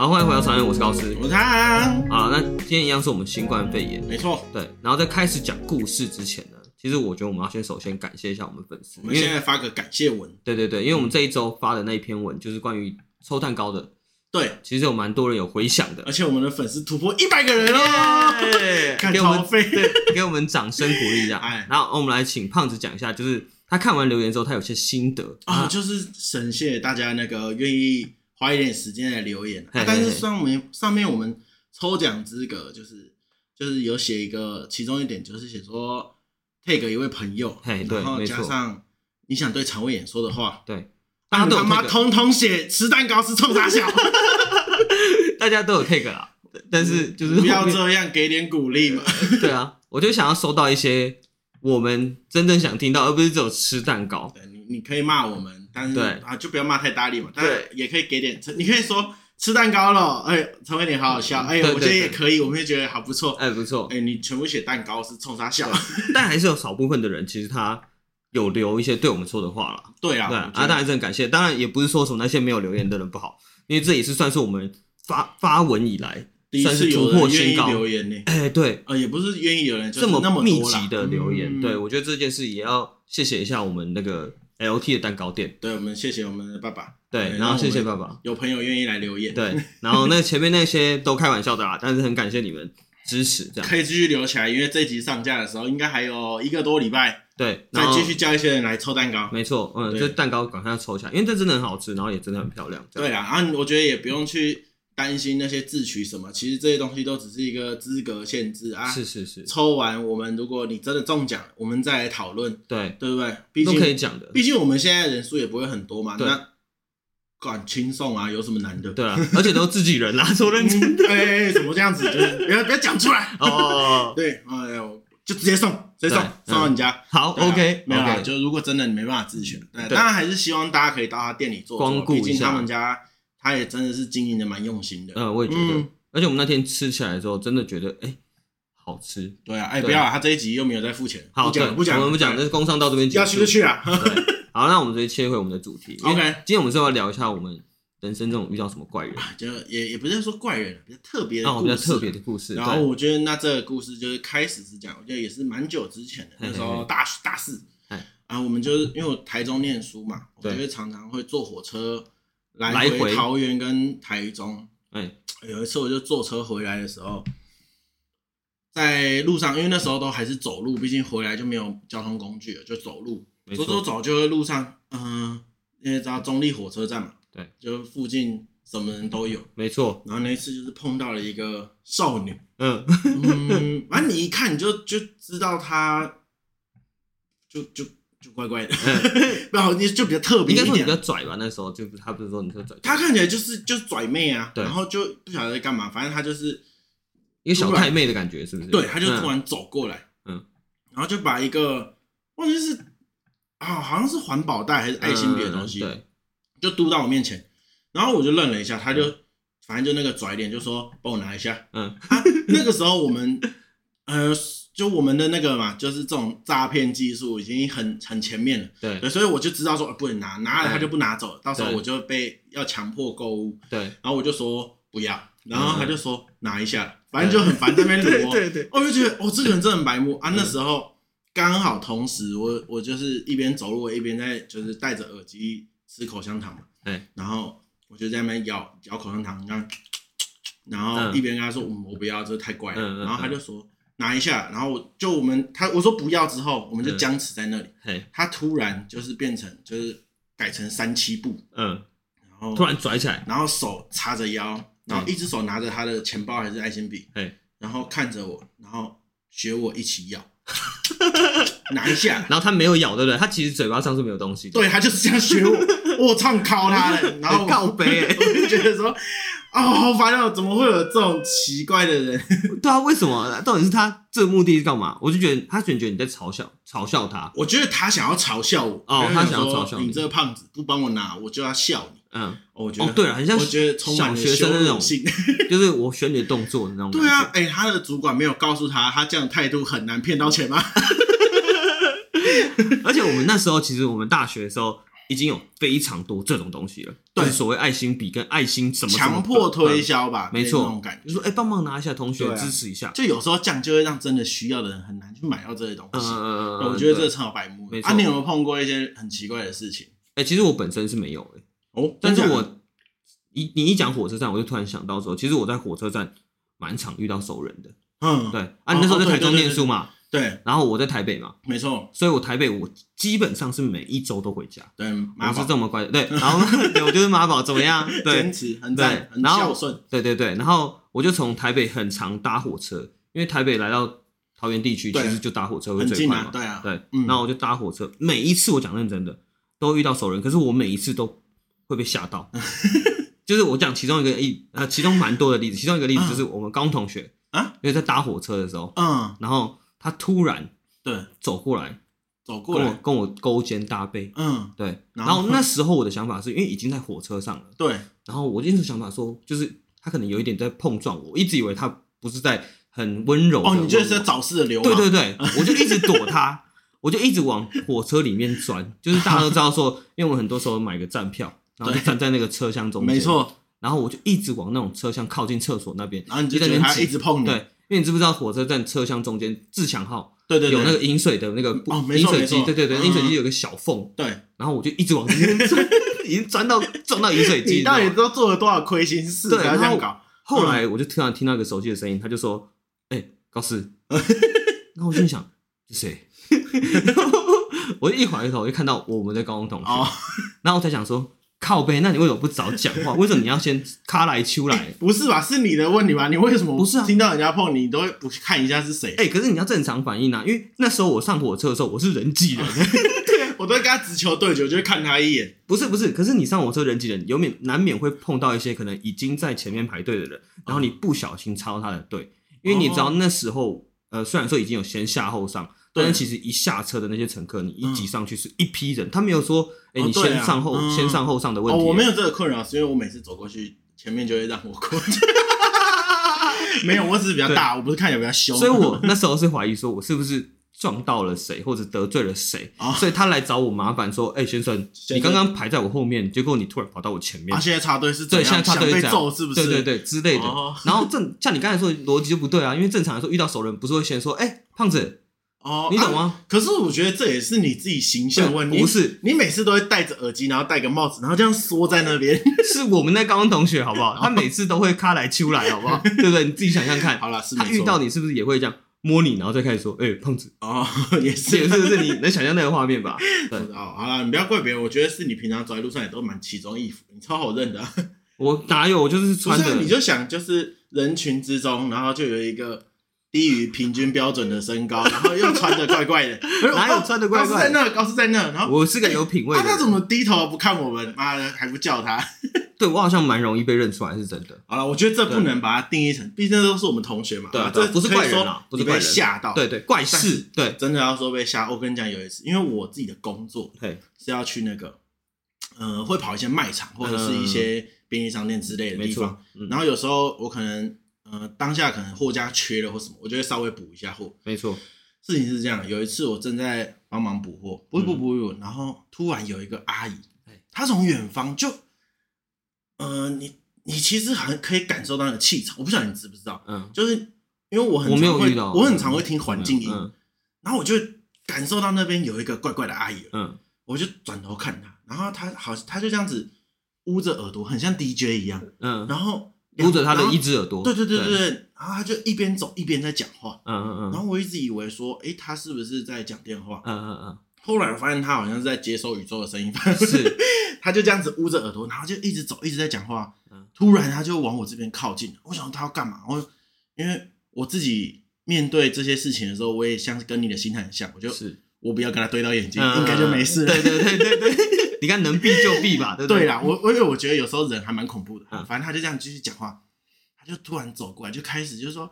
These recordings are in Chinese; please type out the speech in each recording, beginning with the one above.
好，欢迎回到常人，我是高斯，我是他。好，那今天一样是我们新冠肺炎，没错。对，然后在开始讲故事之前呢，其实我觉得我们要先首先感谢一下我们粉丝，我们现在发个感谢文。对对对，因为我们这一周发的那一篇文就是关于抽蛋糕的，对，其实有蛮多人有回响的，而且我们的粉丝突破一百个人了，看给我们费，对，给我们掌声鼓励一下。哎，然后我们来请胖子讲一下，就是他看完留言之后，他有些心得啊，就是感谢大家那个愿意。花一点时间来留言，啊、但是上面上面我们抽奖资格就是就是有写一个，其中一点就是写说 take 一位朋友，嘿然后加上你想对肠胃炎说的话，对，大家都他妈通通写吃蛋糕是冲三小，大家都有 take 啦，但是就是不要这样，给点鼓励嘛。对啊，我就想要收到一些我们真正想听到，而不是只有吃蛋糕。对，你你可以骂我们。但是对啊，就不要骂太大力嘛。但也可以给点，你可以说吃蛋糕了，哎，陈伟点好好笑，哎，我觉得也可以，我们也觉得好不错，哎，不错，哎，你全部写蛋糕是冲他笑？但还是有少部分的人，其实他有留一些对我们说的话了。对啊，对啊，当然是很感谢。当然也不是说什么那些没有留言的人不好，因为这也是算是我们发发文以来算是突破新高留言呢。哎，对，呃，也不是愿意有人这么密集的留言，对我觉得这件事也要谢谢一下我们那个。L T 的蛋糕店，对，我们谢谢我们的爸爸，对，然后谢谢爸爸，有朋友愿意来留言，对，然后那前面那些都开玩笑的啦，但是很感谢你们支持，这样。可以继续留起来，因为这集上架的时候应该还有一个多礼拜，对，再继续叫一些人来抽蛋糕，没错，嗯，这蛋糕赶快要抽起来，因为这真的很好吃，然后也真的很漂亮，对啊，啊，我觉得也不用去。担心那些自取什么，其实这些东西都只是一个资格限制啊。是是是。抽完我们，如果你真的中奖，我们再来讨论。对，对不对？毕竟都可以讲的。毕竟我们现在人数也不会很多嘛。对。那管轻松啊，有什么难的？对啊，而且都自己人啦，说认真的。哎，怎么这样子？就是不要不要讲出来。哦。对，哎呦，就直接送，直接送，送到你家。好，OK，没有。就如果真的你没办法自选，对，当然还是希望大家可以到他店里坐坐，光顾一下他们家。他也真的是经营的蛮用心的，嗯，我也觉得，嗯、而且我们那天吃起来之后，真的觉得，哎、欸，好吃。对啊，哎、欸，不要，啊他这一集又没有在付钱，好，不讲，不讲，我们不讲，这是工商到这边结束，要去就去啊。好，那我们直接切回我们的主题。OK，今天我们是要聊一下我们人生中遇到什么怪人，就也也不是说怪人，比较特别的故事，哦、比较特别的故事。然后我觉得那这个故事就是开始是讲，我觉得也是蛮久之前的，那时候大大四，哎，啊，我们就是因为我台中念书嘛，我就常常会坐火车。来回桃园跟台中，哎，有一次我就坐车回来的时候，在路上，因为那时候都还是走路，毕竟回来就没有交通工具了，就走路，走走走，就会路上，嗯，因为知道中立火车站嘛，对，就附近什么人都有，没错。然后那一次就是碰到了一个少女，嗯。嗯，反正你一看你就就知道她，就就。就怪怪的，然后你就比较特别应该说比较拽吧。那时候就他不是说你特拽，他看起来就是就是拽妹啊，然后就不晓得在干嘛，反正他就是一个小太妹的感觉，是不是？对，他就突然走过来，嗯，然后就把一个忘记是啊，好像是环保袋还是爱心笔的东西，对，就嘟到我面前，然后我就愣了一下，他就反正就那个拽脸，就说帮我拿一下，嗯，那个时候我们呃。就我们的那个嘛，就是这种诈骗技术已经很很前面了，对，所以我就知道说不能拿，拿了他就不拿走，到时候我就被要强迫购物，对，然后我就说不要，然后他就说拿一下，反正就很烦，在那边撸，对对，我就觉得哦，这个人真的很白目啊。那时候刚好同时我我就是一边走路一边在就是戴着耳机吃口香糖嘛，对，然后我就在那边咬咬口香糖，然后然后一边跟他说我不要，这太怪了，然后他就说。拿一下，然后就我们他我说不要之后，我们就僵持在那里。嘿，他突然就是变成就是改成三七步，嗯，然后突然拽起来，然后手叉着腰，然后一只手拿着他的钱包还是爱心笔，嘿，然后看着我，然后学我一起咬，拿一下，然后他没有咬，对不对？他其实嘴巴上是没有东西，对，他就是这样学我，我唱靠他的，然后告白，我就觉得说。啊，好烦哦！怎么会有这种奇怪的人？对啊，为什么？到底是他这个目的是干嘛？我就觉得他觉得你在嘲笑嘲笑他。我觉得他想要嘲笑我哦，他想要嘲笑你这个胖子不帮我拿，我就要笑你。嗯，我觉得哦，对了，很像我觉得小学生那种性，就是我选你的动作那种。对啊，哎，他的主管没有告诉他，他这样态度很难骗到钱吗？而且我们那时候其实我们大学的时候已经有非常多这种东西了，对，就是所谓爱心笔跟爱心什么强迫推销吧，没错，就说哎，帮忙拿一下，同学支持一下。就有时候这样就会让真的需要的人很难去买到这些东西。我觉得这个超白目。啊，你有没有碰过一些很奇怪的事情？哎，其实我本身是没有哎，哦，但是我一你一讲火车站，我就突然想到说，其实我在火车站蛮常遇到熟人的。嗯，对啊，你那时候在台中念书嘛。对，然后我在台北嘛，没错，所以我台北我基本上是每一周都回家。对，我是这么乖的。对，然后 对我就是妈宝，怎么样？对，坚持很对，很孝顺。对对对，然后我就从台北很常搭火车，因为台北来到桃园地区，其实就搭火车会最快嘛。对啊，对，然后我就搭火车，每一次我讲认真的都遇到熟人，可是我每一次都会被吓到。就是我讲其中一个例，呃，其中蛮多的例子，其中一个例子就是我们高中同学啊，因为在搭火车的时候，嗯，然后他突然。对，走过来，走过来，跟我跟我勾肩搭背，嗯，对。然后那时候我的想法是因为已经在火车上了，对。然后我一直想法说，就是他可能有一点在碰撞我，一直以为他不是在很温柔。哦，你就是在找事的流氓。对对对，我就一直躲他，我就一直往火车里面钻。就是大家都知道说，因为我很多时候买个站票，然后就站在那个车厢中间，没错。然后我就一直往那种车厢靠近厕所那边，然后你就在那边，一直碰你。对，因为你知不知道火车站车厢中间自强号？对对，有那个饮水的那个饮水机，对对对，饮水机有个小缝，对，然后我就一直往里面钻，已经钻到撞到饮水机。你到底都做了多少亏心事？对，然后后来我就突然听到一个熟悉的声音，他就说：“哎，高斯。” 然后我心想：“是谁？”我一回头，就看到我们的高中同学，然后我才想说。靠背，那你为什么不早讲话？为什么你要先卡来秋来？不是吧？是你的问题吧？你为什么不是啊？听到人家碰你，都会不去看一下是谁？哎，可是你要正常反应啊！因为那时候我上火车的时候，我是人挤人，对，我都会跟他直球对决，就会看他一眼。不是不是，可是你上火车人挤人，有免难免会碰到一些可能已经在前面排队的人，然后你不小心超他的队，因为你知道那时候，呃，虽然说已经有先下后上。但是其实一下车的那些乘客，你一挤上去是一批人，他没有说，哎，你先上后先上后上的问题。我没有这个困扰，是因为我每次走过去，前面就会让我过去。没有，我只是比较大，我不是看起来比较凶。所以我那时候是怀疑说，我是不是撞到了谁，或者得罪了谁，所以他来找我麻烦，说，哎，先生，你刚刚排在我后面，结果你突然跑到我前面。他现在插队是对，现在插队被揍是不是？对对对，之类的。然后正像你刚才说的逻辑就不对啊，因为正常来说遇到熟人不是会先说，哎，胖子。哦，你懂吗、啊？可是我觉得这也是你自己形象问题。不是，你每次都会戴着耳机，然后戴个帽子，然后这样缩在那边。是我们那高中同学，好不好？他每次都会卡来出来，好不好？对不对？你自己想想看。好了，是他遇到你是不是也会这样摸你，然后再开始说：“哎、欸，胖子。”哦，也是，也是，是你能想象那个画面吧？对，哦，好了，你不要怪别人，我觉得是你平常走在路上也都蛮奇装异服，你超好认的。我哪有？我就是穿的。你就想，就是人群之中，然后就有一个。低于平均标准的身高，然后又穿的怪怪的，哪有穿的怪怪？在那，高斯在那，然后我是个有品味的。他怎么低头不看我们？妈的，还不叫他？对，我好像蛮容易被认出来，是真的。好了，我觉得这不能把它定义成，毕竟都是我们同学嘛。对，这不是怪人啊，不是被吓到。对对，怪事。对，真的要说被吓。我跟你讲，有一次，因为我自己的工作，对，是要去那个，呃，会跑一些卖场或者是一些便利商店之类的地方，然后有时候我可能。呃，当下可能货架缺了或什么，我就会稍微补一下货。没错，事情是这样，有一次我正在帮忙补货，补补补补，然后突然有一个阿姨，她从远方就，呃，你你其实很可以感受到那个气场，我不晓得你知不知道，嗯，就是因为我很常会，我很常会听环境音，然后我就感受到那边有一个怪怪的阿姨，嗯，我就转头看她，然后她好像她就这样子捂着耳朵，很像 DJ 一样，嗯，然后。捂着他的一只耳朵，对对对对，然后他就一边走一边在讲话，嗯嗯嗯，然后我一直以为说，哎，他是不是在讲电话？嗯嗯嗯，后来我发现他好像是在接收宇宙的声音，是，他就这样子捂着耳朵，然后就一直走，一直在讲话，突然他就往我这边靠近，我想他要干嘛？我因为我自己面对这些事情的时候，我也像是跟你的心态很像，我就是。我不要跟他对到眼睛，应该就没事对对对对。你看能避就避吧，对不对？对啦，我我因为我觉得有时候人还蛮恐怖的，嗯、反正他就这样继续讲话，他就突然走过来，就开始就是说，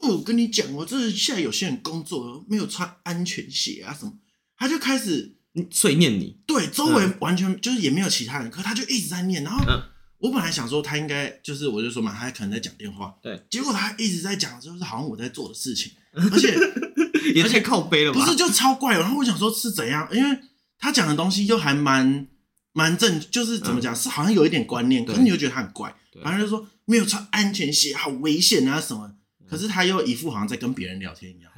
哦，我跟你讲，我这现在有些人工作没有穿安全鞋啊什么，他就开始碎念你，对，周围完全就是也没有其他人，可他就一直在念，然后我本来想说他应该就是我就说嘛，他可能在讲电话，对，结果他一直在讲，就是好像我在做的事情，而且也太靠背了吧，不是就超怪，然后我想说是怎样，因为。他讲的东西又还蛮蛮正，就是怎么讲，是好像有一点观念，可是你又觉得他很怪，反正就说没有穿安全鞋，好危险啊什么。可是他又一副好像在跟别人聊天一样，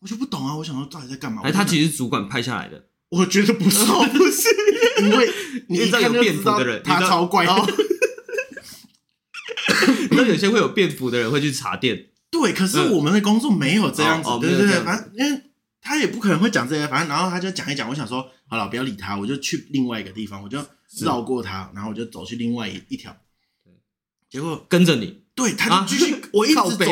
我就不懂啊，我想说到底在干嘛？哎，他其实是主管派下来的，我觉得不是，不是，因为你知道有便服的人，他超怪。你知道有些会有便服的人会去查店，对，可是我们的工作没有这样子，对对对，反正因为他也不可能会讲这些，反正然后他就讲一讲，我想说好了，不要理他，我就去另外一个地方，我就绕过他，然后我就走去另外一一条，结果跟着你，对，他就继续，我一直走，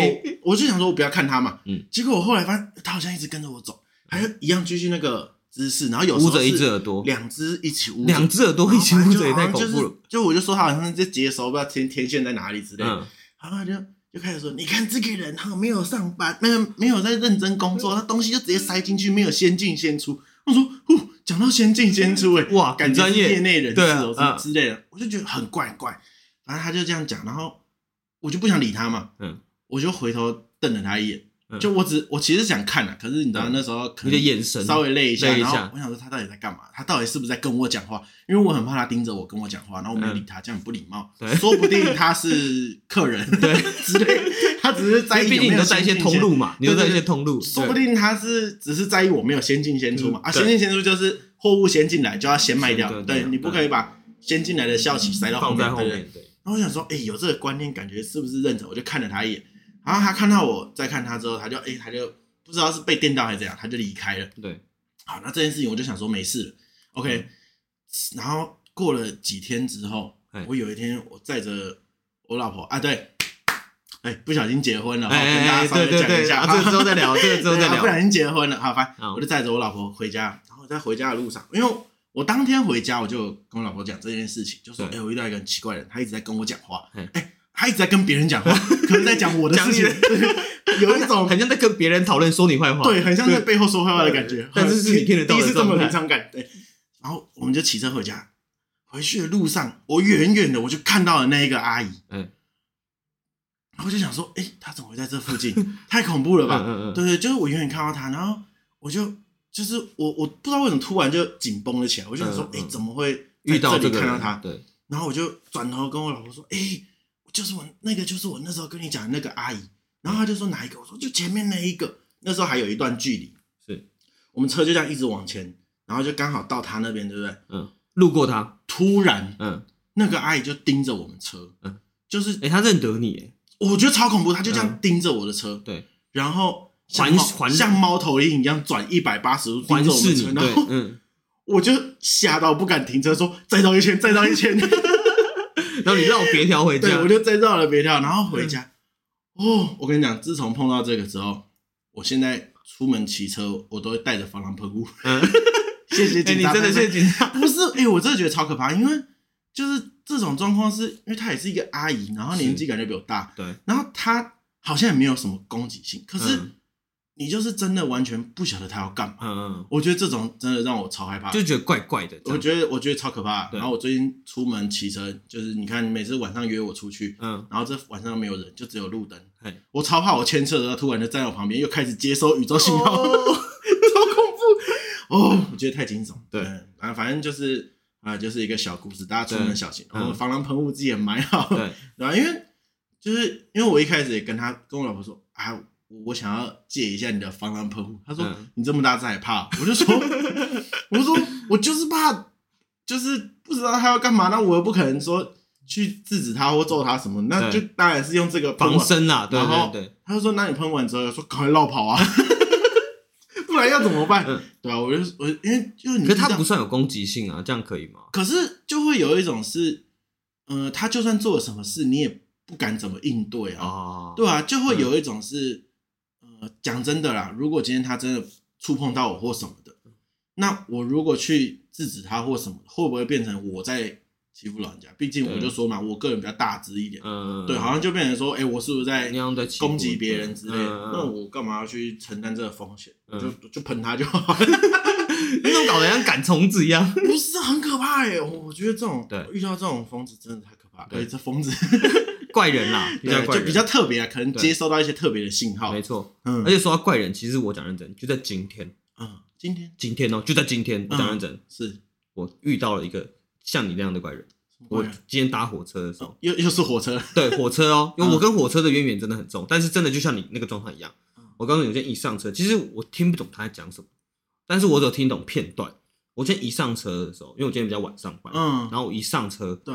我就想说我不要看他嘛，嗯，结果我后来发现他好像一直跟着我走，还一样继续那个姿势，然后有捂着一只耳朵，两只一起捂，两只耳朵一起捂着也太恐怖了，就我就说他好像在接收，不知道天天线在哪里之类的，然后他就。就开始说，你看这个人哈，没有上班，没有没有在认真工作，他东西就直接塞进去，没有先进先出。我说，呼，讲到先进先出，哎，哇，感觉业内人士哦，什么之类的，我就觉得很怪怪。反正他就这样讲，然后我就不想理他嘛，嗯，我就回头瞪了他一眼。就我只我其实想看啊，可是你知道那时候可能眼神稍微累一下，然后我想说他到底在干嘛？他到底是不是在跟我讲话？因为我很怕他盯着我跟我讲话，然后我没有理他，这样不礼貌。说不定他是客人，对之类，他只是在意。毕竟你都在一些通路嘛，你都在一些通路。说不定他是只是在意我没有先进先出嘛。啊，先进先出就是货物先进来就要先卖掉，对，你不可以把先进来的消息塞到后面。对对。然后我想说，哎，有这个观念，感觉是不是认真？我就看了他一眼。然后他看到我在看他之后，他就哎，他就不知道是被电到还是怎样，他就离开了。对，好，那这件事情我就想说没事了，OK。然后过了几天之后，我有一天我载着我老婆啊，对，哎，不小心结婚了，跟大家稍微讲一下，这个之后再聊，这个之后再 聊，不小心结婚了，好，反正我就载着我老婆回家，然后在回家的路上，因为我当天回家我就跟我老婆讲这件事情，就说哎，我遇到一个很奇怪的人，他一直在跟我讲话，哎。他一直在跟别人讲话，可能在讲我的事情，有一种 很像在跟别人讨论说你坏话，对，很像在背后说坏话的感觉。但是是你听得到的，第一次这么临场感，对。然后我们就骑车回家，回去的路上，我远远的我就看到了那一个阿姨，嗯，然后就想说，哎，她怎么会在这附近？太恐怖了吧？嗯嗯，对对，就是我远远看到她，然后我就就是我我不知道为什么突然就紧绷了起来，我就想说，哎，怎么会遇到这里看到她？对，然后我就转头跟我老婆说，哎。就是我那个，就是我那时候跟你讲的那个阿姨，然后他就说哪一个？我说就前面那一个。那时候还有一段距离，是我们车就这样一直往前，然后就刚好到他那边，对不对？嗯。路过他，突然，嗯，那个阿姨就盯着我们车，嗯，就是，哎，他认得你，哎，我觉得超恐怖，他就这样盯着我的车，对，然后环环像猫头鹰一样转一百八十度盯着我们车，然后，嗯，我就吓到不敢停车，说再绕一圈，再绕一圈。然后你绕别条回家，对，我就再绕了别条，然后回家。哦，我跟你讲，自从碰到这个之后，我现在出门骑车，我都会带着防狼喷雾。嗯，谢谢警察，你真的谢谢警察。不是，哎，我真的觉得超可怕，因为就是这种状况，是因为她也是一个阿姨，然后年纪感觉比我大，对，然后她好像也没有什么攻击性，可是。你就是真的完全不晓得他要干嘛，嗯嗯，我觉得这种真的让我超害怕，就觉得怪怪的。我觉得我觉得超可怕。然后我最近出门骑车，就是你看每次晚上约我出去，嗯，然后这晚上没有人，就只有路灯，我超怕我牵车的时候突然就站在我旁边，又开始接收宇宙信号，超恐怖哦！我觉得太惊悚。对，啊，反正就是啊，就是一个小故事，大家出门小心。然后防狼喷雾自己也买好，对，然后因为就是因为我一开始也跟他跟我老婆说啊。我想要借一下你的防狼喷雾，他说、嗯、你这么大只还怕？我就说，我就说我就是怕，就是不知道他要干嘛，那我又不可能说去制止他或揍他什么，那就当然是用这个防身啦。对对对，对，他就说，那你喷完之后说赶快绕跑啊，不然要怎么办？嗯、对啊，我就我因为就是你，可是他不算有攻击性啊，这样可以吗？可是就会有一种是，呃，他就算做了什么事，你也不敢怎么应对啊，哦、对啊，就会有一种是。嗯呃，讲真的啦，如果今天他真的触碰到我或什么的，那我如果去制止他或什么，会不会变成我在欺负老人家？毕竟我就说嘛，我个人比较大只一点，嗯，对，好像就变成说，哎，我是不是在攻击别人之类的？那我干嘛要去承担这个风险？就就喷他就好了，那种搞得像赶虫子一样，不是很可怕耶？我觉得这种对遇到这种疯子真的太可怕了，对，这疯子。怪人啦，比较怪，就比较特别啊，可能接收到一些特别的信号。没错，嗯，而且说到怪人，其实我讲认真，就在今天，嗯，今天，今天哦，就在今天，我讲认真，是。我遇到了一个像你那样的怪人。我今天搭火车的时候，又又是火车，对火车哦，因为我跟火车的渊源真的很重，但是真的就像你那个状态一样。我刚刚有天一上车，其实我听不懂他在讲什么，但是我只有听懂片段。我今天一上车的时候，因为我今天比较晚上班，嗯，然后我一上车，对，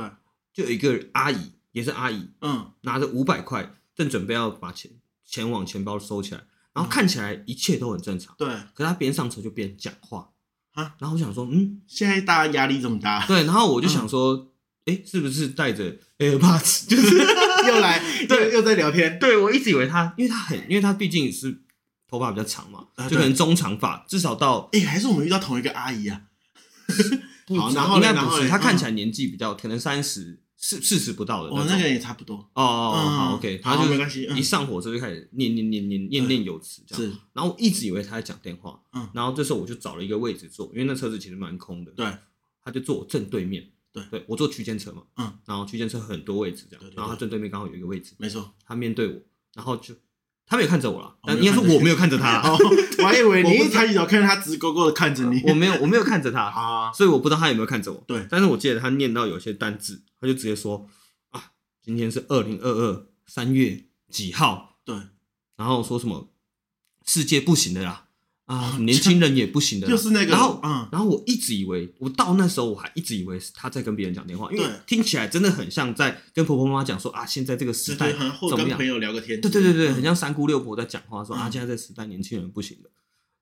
就有一个阿姨，也是阿姨，嗯，拿着五百块，正准备要把钱钱往钱包收起来，然后看起来一切都很正常，对，可是他边上车就边讲话，啊，然后我想说，嗯，现在大家压力这么大，对，然后我就想说。哎，是不是带着 AirPods？就是 又来，对，又在聊天。对，我一直以为他，因为他很，因为他毕竟是头发比较长嘛，就可能中长发，至少到哎，还是我们遇到同一个阿姨啊？好，然后应该不是，他看起来年纪比较，可能三十四四十不到的。我那个也差不多。哦哦，好，OK，他就没关系。一上火车就开始念念念念念念有词，这样。是。然后我一直以为他在讲电话，嗯。然后这时候我就找了一个位置坐，因为那车子其实蛮空的。对。他就坐我正对面。对对，我坐区间车嘛，嗯，然后区间车很多位置这样，然后他正对面刚好有一个位置，没错，他面对我，然后就他没有看着我了，但应该是我没有看着他，我还以为你一抬起头看着他直勾勾的看着你，我没有我没有看着他 啊，所以我不知道他有没有看着我，对，但是我记得他念到有些单字，他就直接说啊，今天是二零二二三月几号，对，然后说什么世界不行的啦。啊，年轻人也不行的，就是那个。然后，嗯，然后我一直以为，我到那时候我还一直以为是他在跟别人讲电话，因为听起来真的很像在跟婆婆妈妈讲说啊，现在这个时代怎么样？跟朋友聊个天。对对对对，很像三姑六婆在讲话，说啊，现在这个时代年轻人不行了。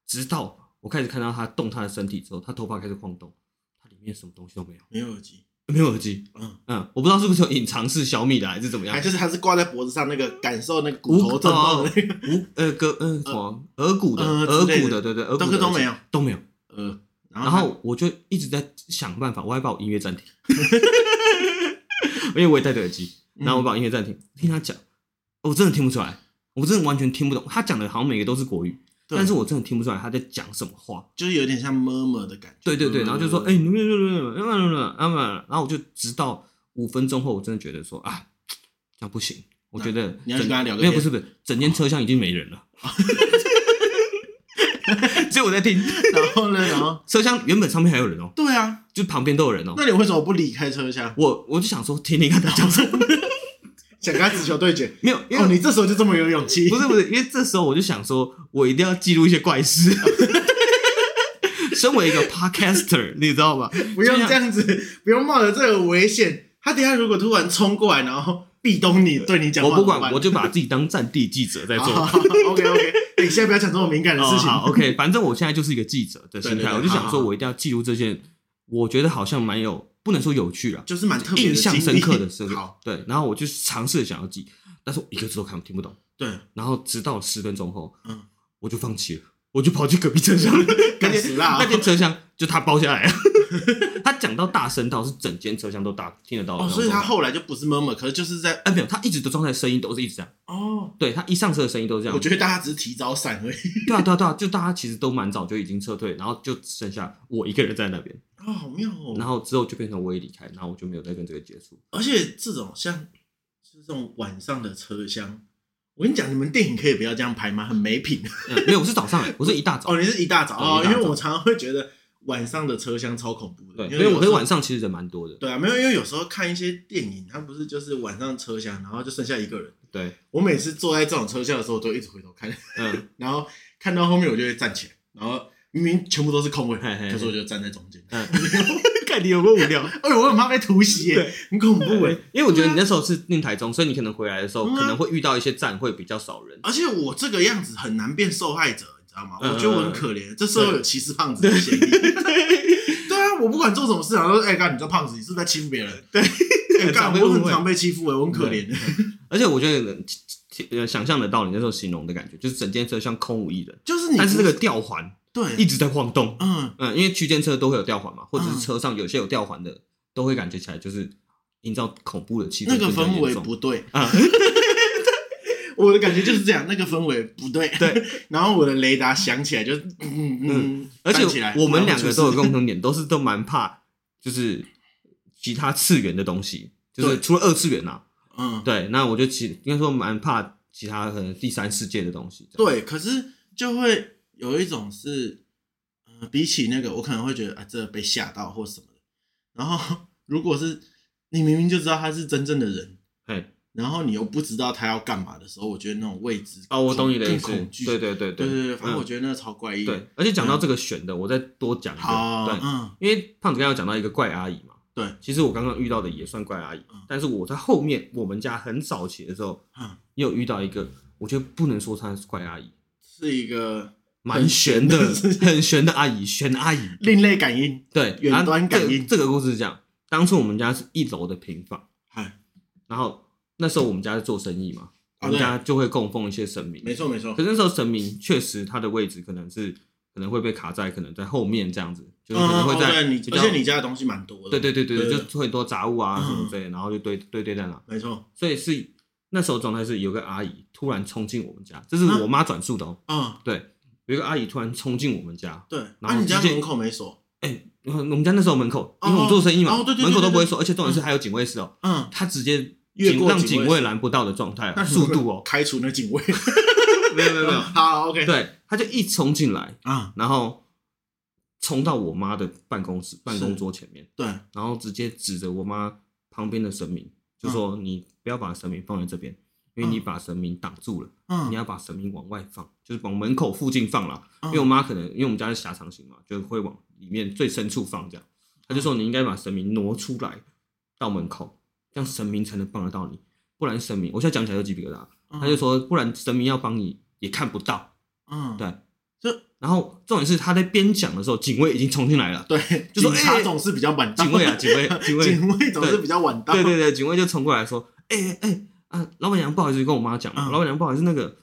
直到我开始看到他动他的身体之后，他头发开始晃动，他里面什么东西都没有，没有耳机。没有耳机，嗯。嗯，我不知道是不是有隐藏式小米的还是怎么样，还就是它是挂在脖子上那个感受那个骨头震动的那个。无呃个嗯什么额骨的额骨的对对，耳骨都没有。都没有，呃，然后我就一直在想办法，我还把我音乐暂停，因为我也戴着耳机，然后我把音乐暂停，听他讲，我真的听不出来，我真的完全听不懂，他讲的好像每个都是国语。但是我真的听不出来他在讲什么话，就是有点像 murmur 的感觉。对对对，然后就说，哎，你们然后我就直到五分钟后，我真的觉得说啊，这样不行，我觉得你要跟他聊，没有不是不是，整间车厢已经没人了，所以我在听。然后呢，然后车厢原本上面还有人哦。对啊，就旁边都有人哦。那你为什么不离开车厢？我我就想说，听听看他讲什么。想跟他直球对决，没有，因为、哦、你这时候就这么有勇气。不是不是，因为这时候我就想说，我一定要记录一些怪事。身为一个 podcaster，你知道吗？不用这样子，不用冒着这个危险。他等下如果突然冲过来，然后壁咚你，对你讲，我不管，我就把自己当战地记者在做。OK OK，你现在不要讲这么敏感的事情。哦、OK，反正我现在就是一个记者的心态，我就想说，我一定要记录这件，我觉得好像蛮有。不能说有趣了，就是蛮特别、印象深刻的事。好，对，然后我就尝试想要记，但是我一个字都看听不懂。对，然后直到十分钟后，嗯，我就放弃了，我就跑去隔壁车厢，赶紧啦！那间车厢就他包下来了。他讲到大声到是整间车厢都大听得到。哦，所以他后来就不是 murmur，可是就是在哎没有，他一直都状态声音都是一直这样。哦，对他一上车的声音都是这样。我觉得大家只是提早散而已。对啊对啊对啊，就大家其实都蛮早就已经撤退，然后就只剩下我一个人在那边。哦，好妙哦！然后之后就变成我也离开，然后我就没有再跟这个接触。而且这种像，就是这种晚上的车厢，我跟你讲，你们电影可以不要这样拍吗？很没品。嗯、没有，我是早上，我是一大早。哦，你是一大早哦，因为我常常会觉得晚上的车厢超恐怖的。对，因为我觉得晚上其实人蛮多的。对啊，没有，因为有时候看一些电影，它不是就是晚上车厢，然后就剩下一个人。对，我每次坐在这种车厢的时候，我都一直回头看，嗯，然后看到后面我就会站起来，然后。明明全部都是空位，嘿嘿可是我就站在中间，看你有没有无聊。哎呦，我很怕被突袭，很恐怖哎。因为我觉得你那时候是念台中，所以你可能回来的时候可能会遇到一些站会比较少人。而且我这个样子很难变受害者，你知道吗？我觉得我很可怜，这时候有歧视胖子的嫌疑。对啊，我不管做什么事啊，都说哎干，你这胖子，你是不是在欺负别人？对，干我很常被欺负哎，我很可怜。而且我觉得能想象得到你那时候形容的感觉，就是整间车像空无一人，就是你，但是那个吊环。对，一直在晃动。嗯嗯，因为区间车都会有吊环嘛，或者是车上有些有吊环的，嗯、都会感觉起来就是营造恐怖的气氛。那个氛围不对啊！我的感觉就是这样，那个氛围不对。对，然后我的雷达响起来就嗯嗯，嗯而且我们两个都有共同点，都是都蛮怕，就是其他次元的东西，就是除了二次元呐。嗯，对，那我就其应该说蛮怕其他可能第三世界的东西。对，可是就会。有一种是，呃，比起那个，我可能会觉得啊，这个、被吓到或什么的。然后 如果是你明明就知道他是真正的人，嘿，然后你又不知道他要干嘛的时候，我觉得那种未知哦，我懂你的意思，恐惧，对对对对。对对，反正我觉得那个超怪异。对，而且讲到这个选的，我再多讲一个，对，嗯，因为胖子刚刚讲到一个怪阿姨嘛，对，其实我刚刚遇到的也算怪阿姨，但是我在后面我们家很早期的时候，嗯，也有遇到一个，我觉得不能说她是怪阿姨，是一个。蛮玄的，很玄的阿姨，玄阿姨，另类感应，对，远端感应。这个故事是这样，当初我们家是一楼的平房，然后那时候我们家是做生意嘛，我们家就会供奉一些神明，没错没错。可是那时候神明确实他的位置可能是可能会被卡在可能在后面这样子，就是可能会在，而且你家的东西蛮多的，对对对对，就会多杂物啊什么之类，然后就堆堆堆在那，没错。所以是那时候状态是有个阿姨突然冲进我们家，这是我妈转述的哦，嗯，对。有一个阿姨突然冲进我们家，对，然后你家门口没锁，哎，我们家那时候门口，因为我们做生意嘛，门口都不会锁，而且重点是还有警卫室哦，嗯，他直接越过让警卫拦不到的状态，速度哦，开除那警卫，没有没有没有，好 OK，对，他就一冲进来啊，然后冲到我妈的办公室办公桌前面，对，然后直接指着我妈旁边的神明，就说你不要把神明放在这边。因为你把神明挡住了，嗯，你要把神明往外放，就是往门口附近放了。因为我妈可能，因为我们家是狭长型嘛，就会往里面最深处放这样。她就说你应该把神明挪出来到门口，这样神明才能帮得到你，不然神明，我现在讲起来就鸡皮疙瘩。她就说，不然神明要帮你也看不到。嗯，对，就然后重点是他在边讲的时候，警卫已经冲进来了。对，就说他总是比较晚到。警卫啊，警卫，警卫，警卫总是比较晚到。对对对，警卫就冲过来说，哎哎。啊，老板娘不好意思，跟我妈讲，嗯、老板娘不好意思，那个，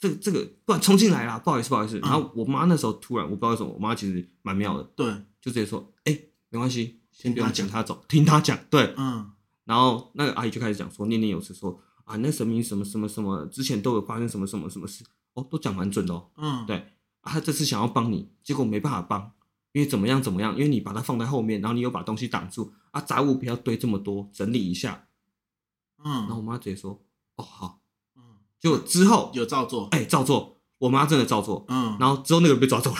这个、这个，不然冲进来啦，不好意思，不好意思。嗯、然后我妈那时候突然，我不知道为什么，我妈其实蛮妙的，对，就直接说，哎、欸，没关系，先不用讲他走，听他讲，对，嗯。然后那个阿姨就开始讲说，念念有词说，啊，那神明什么什么什么，之前都有发生什么什么什么事，哦，都讲蛮准的哦，嗯，对。啊，他这次想要帮你，结果没办法帮，因为怎么样怎么样，因为你把它放在后面，然后你又把东西挡住，啊，杂物不要堆这么多，整理一下，嗯。然后我妈直接说。哦好，嗯，就之后有照做，哎，照做，我妈真的照做，嗯，然后之后那个人被抓走了，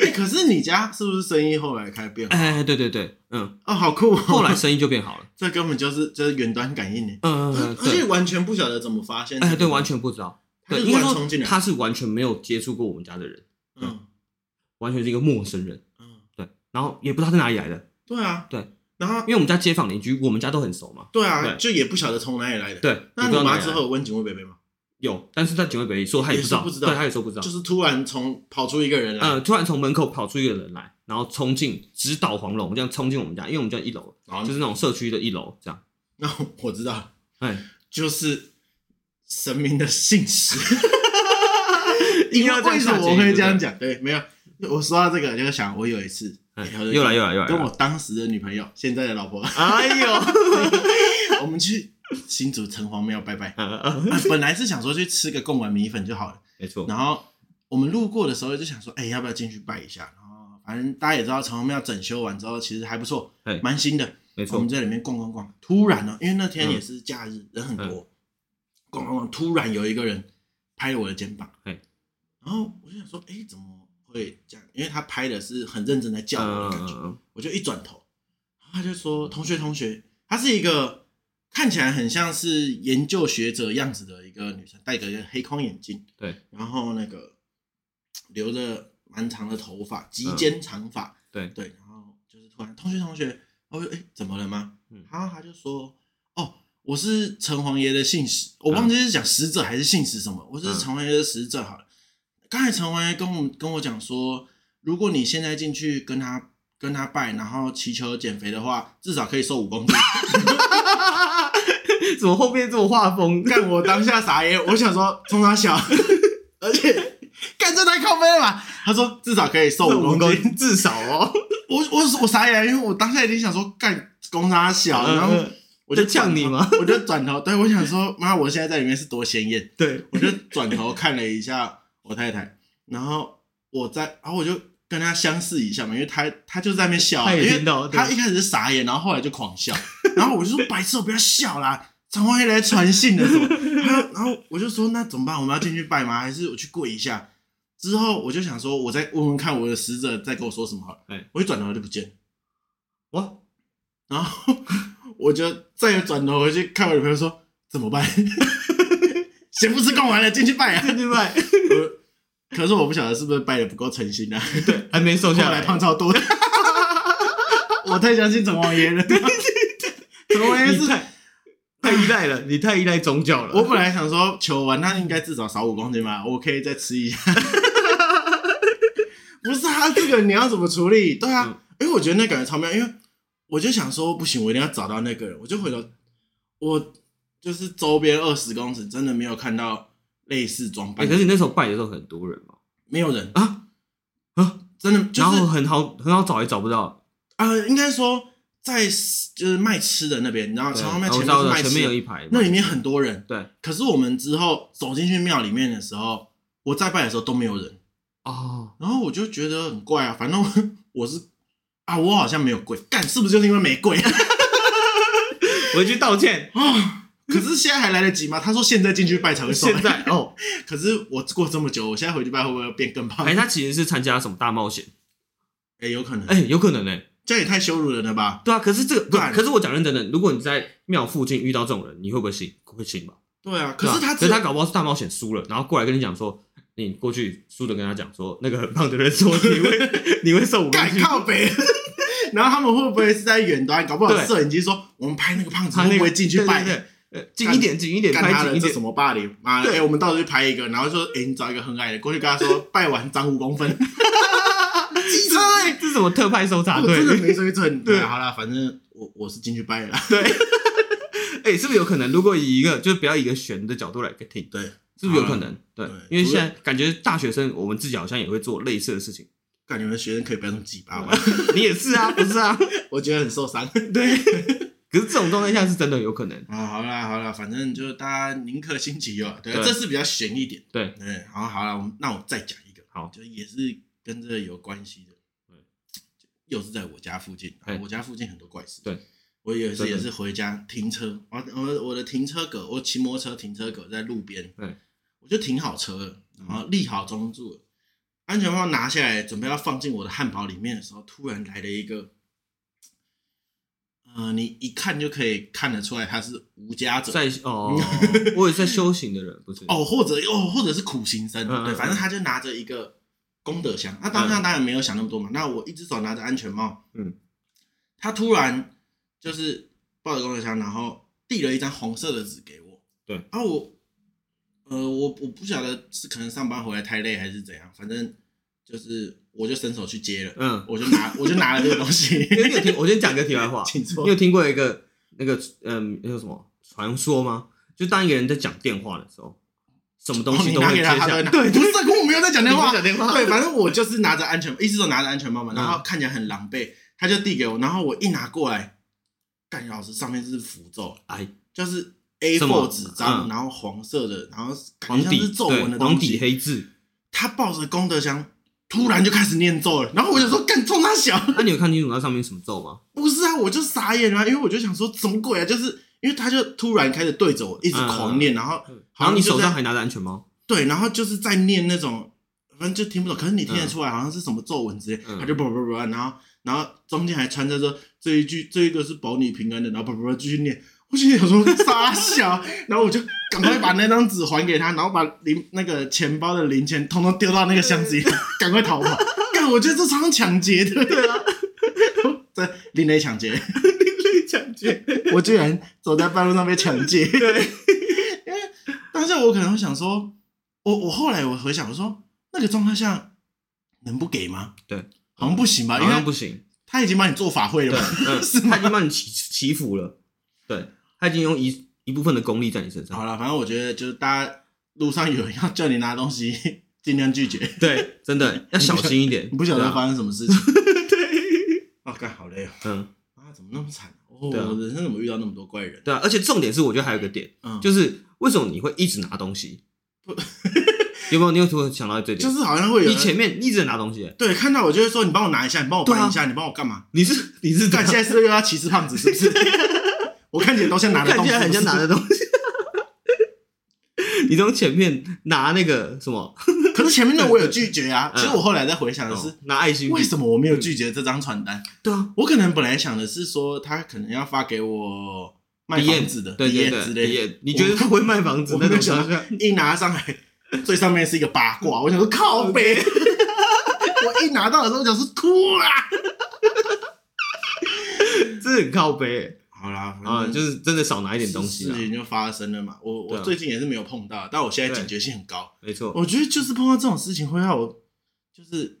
哎，可是你家是不是生意后来开始变好？哎，对对对，嗯，哦，好酷，后来生意就变好了，这根本就是就是远端感应呢，嗯嗯，而且完全不晓得怎么发现，哎，对，完全不知道，对，因为说他是完全没有接触过我们家的人，嗯，完全是一个陌生人，嗯，对，然后也不知道他是哪里来的，对啊，对。然后，因为我们家街坊邻居，我们家都很熟嘛。对啊，就也不晓得从哪里来的。对，那你妈之后有问警卫伯伯吗？有，但是在警卫伯伯说他也不知道，不知道，对，他也说不知道。就是突然从跑出一个人来，呃，突然从门口跑出一个人来，然后冲进直捣黄龙，这样冲进我们家，因为我们家一楼，就是那种社区的一楼，这样。那我知道，哎，就是神明的信使。因为为什么我会这样讲？对，没有，我说到这个，就想我有一次。又来又来又来！跟我当时的女朋友，现在的老婆，哎呦，我们去新竹城隍庙拜拜。本来是想说去吃个贡丸米粉就好了，没错。然后我们路过的时候就想说，哎，要不要进去拜一下？然后反正大家也知道，城隍庙整修完之后其实还不错，蛮新的。没错。我们在里面逛逛逛，突然呢，因为那天也是假日，人很多，逛逛逛，突然有一个人拍了我的肩膀，然后我就想说，哎，怎么？会这样，因为他拍的是很认真在叫我的感觉，嗯、我就一转头，他就说：“同学，同学，她是一个看起来很像是研究学者样子的一个女生，戴着一个黑框眼镜，对，然后那个留着蛮长的头发，及肩长发，嗯、对。对，然后就是突然，同学，同学，我说：哎，怎么了吗？嗯，然后他就说：哦，我是城隍爷的信使，我忘记是讲使者还是信使什么，我是城隍爷的使者，好了。”刚才城隍爷跟我跟我讲说，如果你现在进去跟他跟他拜，然后祈求减肥的话，至少可以瘦五公斤。怎么后面这种画风？干我当下傻眼，我想说冲他小，而且干这太靠背了吧？他说至少可以瘦五公斤，至少哦。我我我傻眼，因为我当下已经想说干攻他小，然后我就呛你嘛，我就转头，对我想说妈，我现在在里面是多鲜艳，对我就转头看了一下。我太太，然后我在，然后我就跟她相视一下嘛，因为她她就在那边笑，因为他一开始是傻眼，然后后来就狂笑，然后我就说白痴，我不要笑啦，城隍爷来传信的然后我就说那怎么办？我们要进去拜吗？还是我去跪一下？之后我就想说，我再问问看我的使者在跟我说什么好了。哎，我一转头就不见！然后 我就再转头回去看我女朋友说怎么办？闲不吃贡丸了，进去拜啊，进去拜。可是我不晓得是不是拜的不够诚心啊？对，还没瘦下来，胖超多。我太相信城隍爷了。城隍爷是太太依赖了，你太依赖宗教了。我本来想说求完，那应该至少少五公斤吧，我可以再吃一下。不是啊，这个你要怎么处理？对啊，因为我觉得那感觉超妙，因为我就想说不行，我一定要找到那个人。我就回头，我就是周边二十公尺真的没有看到。类似装扮，可是你那时候拜的时候很多人吗？没有人啊啊，真的，然后很好很好找也找不到啊。应该说在就是卖吃的那边，然后城隍庙前面是卖吃，前面有一排，那里面很多人。对，可是我们之后走进去庙里面的时候，我在拜的时候都没有人哦。然后我就觉得很怪啊，反正我 是啊，我好像没有跪，干是不是就是因为没跪？回去道歉啊。可是现在还来得及吗？他说现在进去拜才会瘦。现在 哦，可是我过这么久，我现在回去拜会不会变更胖？哎，他其实是参加什么大冒险？哎，有可能，哎，有可能哎，这样也太羞辱人了吧？对啊，可是这个，对，可是我讲认真的，如果你在庙附近遇到这种人，你会不会信？会信吧？对啊，可是他，可是他搞不好是大冒险输了，然后过来跟你讲说，你过去输的跟他讲说，那个很胖的人说你会 你会瘦五公斤，靠北。然后他们会不会是在远端？搞不好摄影机说我们拍那个胖子会不会进去拜？近一点，近一点，看他的这什么霸凌？妈的！哎，我们到时候去拍一个，然后说，哎，你找一个很矮的过去跟他说，拜完长五公分。机车，这是什么特派搜查队？真的没水准。对，好了，反正我我是进去拜了。对，哎，是不是有可能？如果以一个就是不要以一个悬的角度来听，对，是不是有可能？对，因为现在感觉大学生，我们自己好像也会做类似的事情。感觉学生可以不要那么鸡巴吗？你也是啊，不是啊？我觉得很受伤。对。可是这种状态下是真的有可能啊！好啦好啦，反正就是大家宁可信其有，对，这是比较悬一点。对对，好好了，那我再讲一个，好，就也是跟这个有关系的。对，又是在我家附近，我家附近很多怪事。对，我有一次也是回家停车，我我我的停车格，我骑摩托车停车格在路边，对，我就停好车了，然后立好中柱了，安全帽拿下来，准备要放进我的汉堡里面的时候，突然来了一个。呃，你一看就可以看得出来他是无家者，在哦，我也是在修行的人，不是。哦，或者哦，或者是苦行僧，嗯、对，反正他就拿着一个功德箱，他当下当然没有想那么多嘛。嗯、那我一只手拿着安全帽，嗯，他突然就是抱着功德箱，然后递了一张红色的纸给我，对，然后我，呃，我我不晓得是可能上班回来太累还是怎样，反正就是。我就伸手去接了，嗯，我就拿，我就拿了这个东西。你有听？我先讲个题外话，你有听过一个那个嗯，那个什么传说吗？就当一个人在讲电话的时候，什么东西都会接下来。对，不是，我没有在讲电话，讲电话。对，反正我就是拿着安全，一直都拿着安全帽嘛，然后看起来很狼狈，他就递给我，然后我一拿过来，干老师上面是符咒，哎，就是 A4 纸张，然后黄色的，然后感觉像是皱纹的东西，黄底黑字。他抱着功德箱。突然就开始念咒了，然后我就说：“干，冲他小。”那你有看清楚那上面什么咒吗？不是啊，我就傻眼了，因为我就想说什么鬼啊？就是因为他就突然开始对着我一直狂念，然后然后你手上还拿着安全帽，对，然后就是在念那种，反正就听不懂，可是你听得出来好像是什么咒文之类，他就叭叭叭，然后然后中间还掺着说这一句，这一个是保你平安的，然后叭叭叭继续念。我心里想说傻笑，然后我就赶快把那张纸还给他，然后把零那个钱包的零钱通通丢到那个箱子里，赶快逃跑。干，我觉得这超像抢劫的，对啊，这另类抢劫，另类抢劫，我居然走在半路上被抢劫。对，因为当时我可能会想说，我我后来我回想我说，那个状态下能不给吗？对，好像不行吧？好像不行，他已经帮你做法会了，嗯，是他已经帮你祈祈福了，对。他已经用一一部分的功力在你身上。好了，反正我觉得就是大家路上有人要叫你拿东西，尽量拒绝。对，真的 要小心一点。你不晓得发生什么事情。对。啊，干好累啊。嗯。啊，怎么那么惨？哦，我人生怎么遇到那么多怪人？对啊，而且重点是，我觉得还有一个点，就是为什么你会一直拿东西？有没有？你有突然想到这点？就是好像会有。你前面一直拿东西。对，看到我就会说：“你帮我拿一下，你帮我搬一下，你帮我干嘛？”你是你是干？现在是又要歧视胖子，是不是？我看起来都像拿的东西，看起来很像拿的东西。你从前面拿那个什么可是前面那我有拒绝啊。其实我后来在回想的是，拿爱心，为什么我没有拒绝这张传单？对啊，我可能本来想的是说，他可能要发给我卖房子的，对对对之类的。你觉得他会卖房子？那种想象一拿上来，最上面是一个八卦，我想说靠 北。我一拿到的时候想是哭啊，这很靠北。好啦，啊，就是真的少拿一点东西，事情就发生了嘛。我我最近也是没有碰到，但我现在警觉性很高。没错，我觉得就是碰到这种事情会让我就是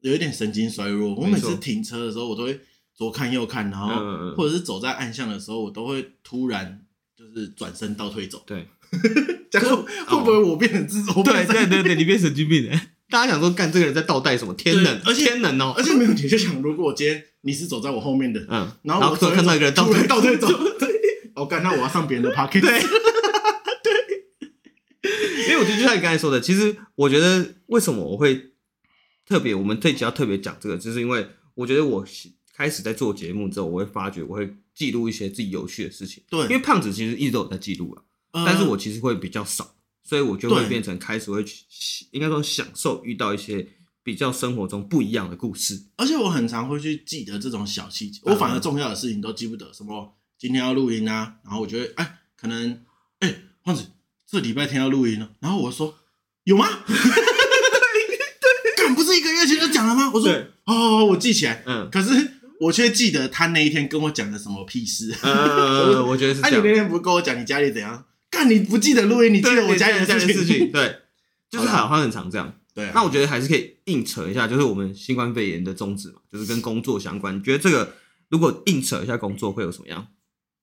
有一点神经衰弱。我每次停车的时候，我都会左看右看，然后或者是走在暗巷的时候，我都会突然就是转身倒退走。对，这样会不会我变成自我？对对对对，你变神经病了。大家想说，干这个人在倒带什么？天能，而且天能哦！而且没有，你就想，如果我今天你是走在我后面的，嗯，然后我突然看到一个人倒退倒退 走，我干，那我要上别人的 parking。对，因为我觉得就像你刚才说的，其实我觉得为什么我会特别，我们这集要特别讲这个，就是因为我觉得我开始在做节目之后，我会发觉我会记录一些自己有趣的事情。对，因为胖子其实一直都有在记录啊，但是我其实会比较少。所以我就会变成开始会去，应该说享受遇到一些比较生活中不一样的故事，而且我很常会去记得这种小细节，我反而重要的事情都记不得。什么今天要录音啊，然后我觉得哎，可能哎，胖子这礼拜天要录音了，然后我说有吗？不是一个月前就讲了吗？我说哦，我记起来，嗯，可是我却记得他那一天跟我讲的什么屁事。呃，我觉得是 这样。你那天不是跟我讲你家里怎样？干，你不记得录音，你记得我家里的事情，对，就是好像很常这样。对，那我觉得还是可以硬扯一下，就是我们新冠肺炎的宗旨嘛，就是跟工作相关。你觉得这个如果硬扯一下工作，会有什么样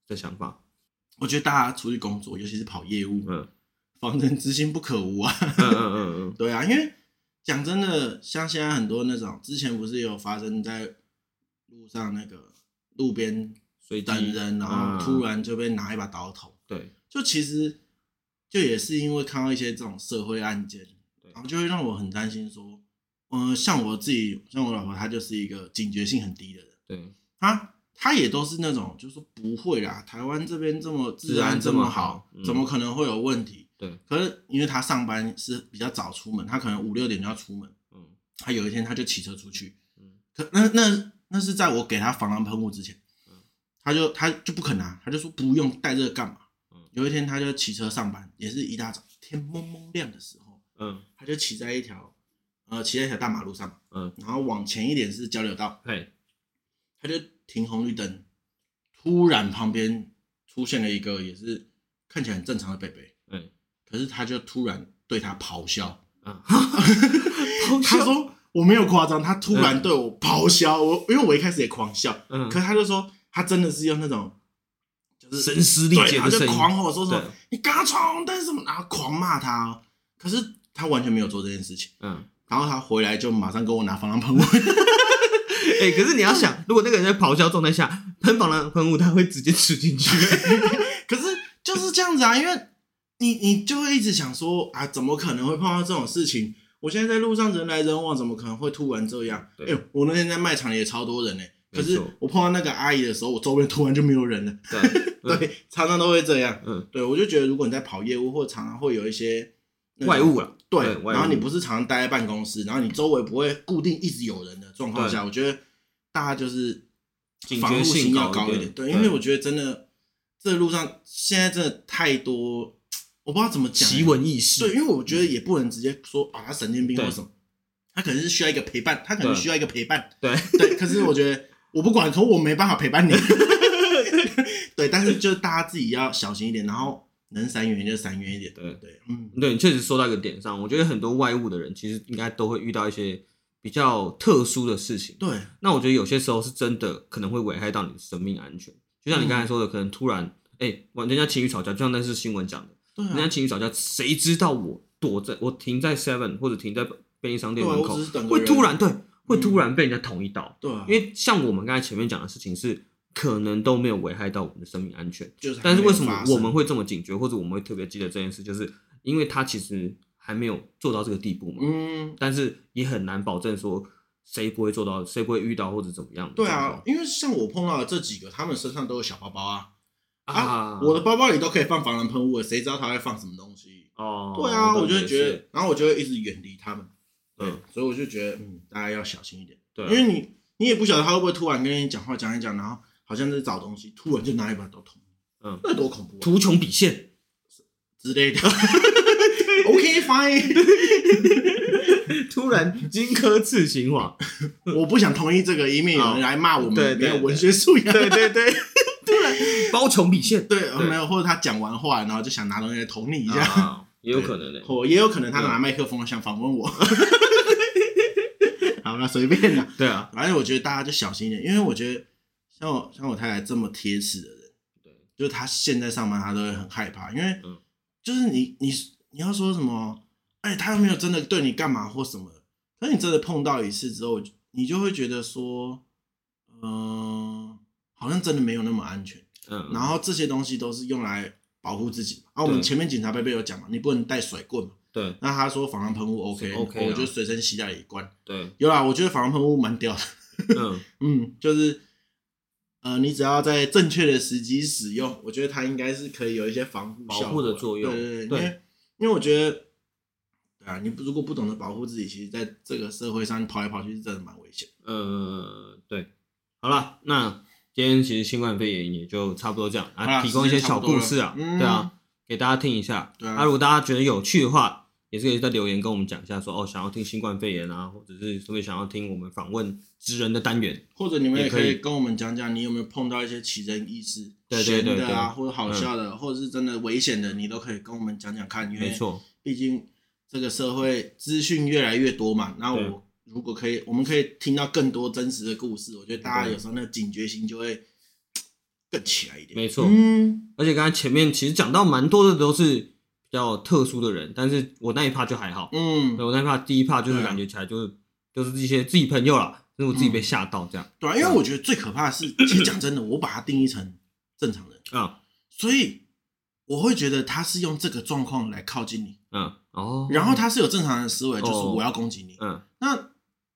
的想法？我觉得大家出去工作，尤其是跑业务，嗯，防人之心不可无啊。嗯嗯嗯嗯，对啊，因为讲真的，像现在很多那种，之前不是有发生在路上那个路边等人，然后突然就被拿一把刀捅，对。就其实，就也是因为看到一些这种社会案件，然后就会让我很担心说，嗯、呃，像我自己，像我老婆，她就是一个警觉性很低的人，对，她她也都是那种，就是说不会啦，台湾这边这么治安这么好，怎么可能会有问题？对，可是因为她上班是比较早出门，她可能五六点就要出门，嗯，她有一天她就骑车出去，嗯，可那那那是在我给她防狼喷雾之前，嗯，她就她就不肯拿，她就说不用带这个干嘛？有一天，他就骑车上班，也是一大早天蒙蒙亮的时候，嗯，他就骑在一条，呃，骑在一条大马路上，嗯，然后往前一点是交流道，嘿，他就停红绿灯，突然旁边出现了一个也是看起来很正常的北北，嗯，可是他就突然对他咆哮，啊，他说我没有夸张，他突然对我咆哮，我因为我一开始也狂笑，嗯，可是他就说他真的是用那种。声嘶力竭的声音，就狂吼说什么你刚刚闯红灯什么，然后狂骂他。可是他完全没有做这件事情。嗯，然后他回来就马上跟我拿防狼喷雾。哎，可是你要想，如果那个人在咆哮状态下喷防狼喷雾，他会直接吃进去。可是就是这样子啊，因为你你就会一直想说啊，怎么可能会碰到这种事情？我现在在路上人来人往，怎么可能会突然这样？哎对，我那天在卖场也超多人呢。可是我碰到那个阿姨的时候，我周边突然就没有人了。对，对，常常都会这样。嗯，对，我就觉得如果你在跑业务，或常常会有一些外务啊，对，然后你不是常常待在办公室，然后你周围不会固定一直有人的状况下，我觉得大家就是防护性要高一点。对，因为我觉得真的这路上现在真的太多，我不知道怎么讲奇闻异事。对，因为我觉得也不能直接说啊，他神经病或什么，他可能是需要一个陪伴，他可能需要一个陪伴。对，对，可是我觉得。我不管，可我没办法陪伴你。对，但是就大家自己要小心一点，然后能闪远就闪远一点。对对，嗯，对，你确实说到一个点上，我觉得很多外务的人其实应该都会遇到一些比较特殊的事情。对，那我觉得有些时候是真的可能会危害到你的生命安全。就像你刚才说的，可能突然哎，人家情侣吵架，就像那是新闻讲的，对，人家情侣吵架，谁知道我躲在我停在 Seven 或者停在便利商店门口，会突然对。会突然被人家捅一刀，对，因为像我们刚才前面讲的事情是可能都没有危害到我们的生命安全，就是但是为什么我们会这么警觉，或者我们会特别记得这件事，就是因为他其实还没有做到这个地步嘛，嗯，但是也很难保证说谁不会做到，谁不会遇到或者怎么样。对啊，因为像我碰到的这几个，他们身上都有小包包啊，啊，我的包包里都可以放防狼喷雾了，谁知道他会放什么东西？哦，对啊，我就会觉得，然后我就会一直远离他们。嗯，所以我就觉得，嗯，大家要小心一点。对，因为你你也不晓得他会不会突然跟你讲话讲一讲，然后好像在找东西，突然就拿一把刀捅。嗯，那多恐怖！图穷匕见之类的。OK fine。突然荆轲刺秦王，我不想同意这个，以免有人来骂我们没有文学素养。对对对，突然包穷匕见，对，没有，或者他讲完话，然后就想拿东西来捅你一下，也有可能的，或也有可能他拿麦克风想访问我。好，那随便啦。对啊，反正我觉得大家就小心一点，因为我觉得像我像我太太这么贴实的人，对，就是她现在上班她都会很害怕，因为就是你你你要说什么？哎，他又没有真的对你干嘛或什么，可你真的碰到一次之后，你就会觉得说，嗯、呃，好像真的没有那么安全。嗯，然后这些东西都是用来保护自己。啊，我们前面警察贝贝有讲嘛，你不能带甩棍嘛。对。那他说防狼喷雾 OK，OK，、OK, 我就随身携带一罐。对。有啦，我觉得防狼喷雾蛮屌的。嗯嗯，就是，呃，你只要在正确的时机使用，我觉得它应该是可以有一些防护保护的作用。对对对，因为因为我觉得。对啊，你如果不懂得保护自己，其实在这个社会上跑来跑去是真的蛮危险。呃，对，好了，那今天其实新冠肺炎也就差不多这样啊，提供一些小故事啊，对啊，给大家听一下。对啊，如果大家觉得有趣的话，也是可以在留言跟我们讲一下，说哦，想要听新冠肺炎啊，或者是特别想要听我们访问职人的单元，或者你们也可以跟我们讲讲，你有没有碰到一些奇人异事，对对对的啊，或者好笑的，或者是真的危险的，你都可以跟我们讲讲看，因为没错，毕竟。这个社会资讯越来越多嘛，那我如果可以，我们可以听到更多真实的故事，我觉得大家有时候那警觉心就会更起来一点。没错，嗯，而且刚才前面其实讲到蛮多的都是比较特殊的人，但是我那一趴就还好，嗯，我那一趴第一趴就是感觉起来就是就是一些自己朋友啦，因为我自己被吓到这样。对啊，因为我觉得最可怕的是，其实讲真的，我把它定义成正常人啊，所以我会觉得他是用这个状况来靠近你，嗯。哦，然后他是有正常的思维，就是我要攻击你。嗯，那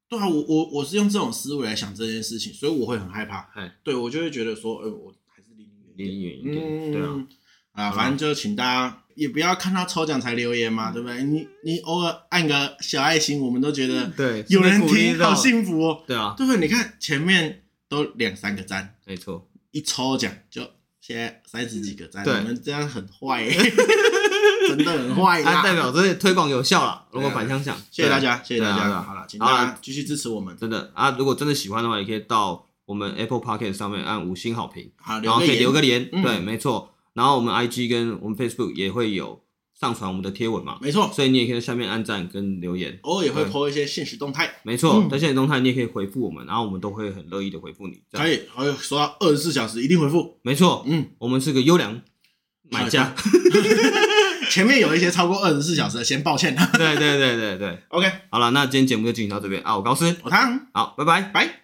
对啊，我我我是用这种思维来想这件事情，所以我会很害怕。哎，对我就会觉得说，呃，我还是离你远一点。嗯，对啊，啊，反正就请大家也不要看到抽奖才留言嘛，对不对？你你偶尔按个小爱心，我们都觉得对，有人听好幸福哦。对啊，对不对？你看前面都两三个赞，没错，一抽奖就现在三十几个赞，我们这样很坏。真的很坏，它代表这推广有效了。如果反向想，谢谢大家，谢谢大家。好了，请大家继续支持我们。真的啊，如果真的喜欢的话，也可以到我们 Apple Podcast 上面按五星好评，然后可以留个言。对，没错。然后我们 IG 跟我们 Facebook 也会有上传我们的贴文嘛，没错。所以你也可以在下面按赞跟留言，偶尔也会 po 一些限时动态。没错，在限时动态你也可以回复我们，然后我们都会很乐意的回复你。可以，还有说到二十四小时一定回复。没错，嗯，我们是个优良买家。前面有一些超过二十四小时的，先抱歉。对对对对对，OK，好了，那今天节目就进行到这边啊，我高斯，我汤，好，拜拜，拜。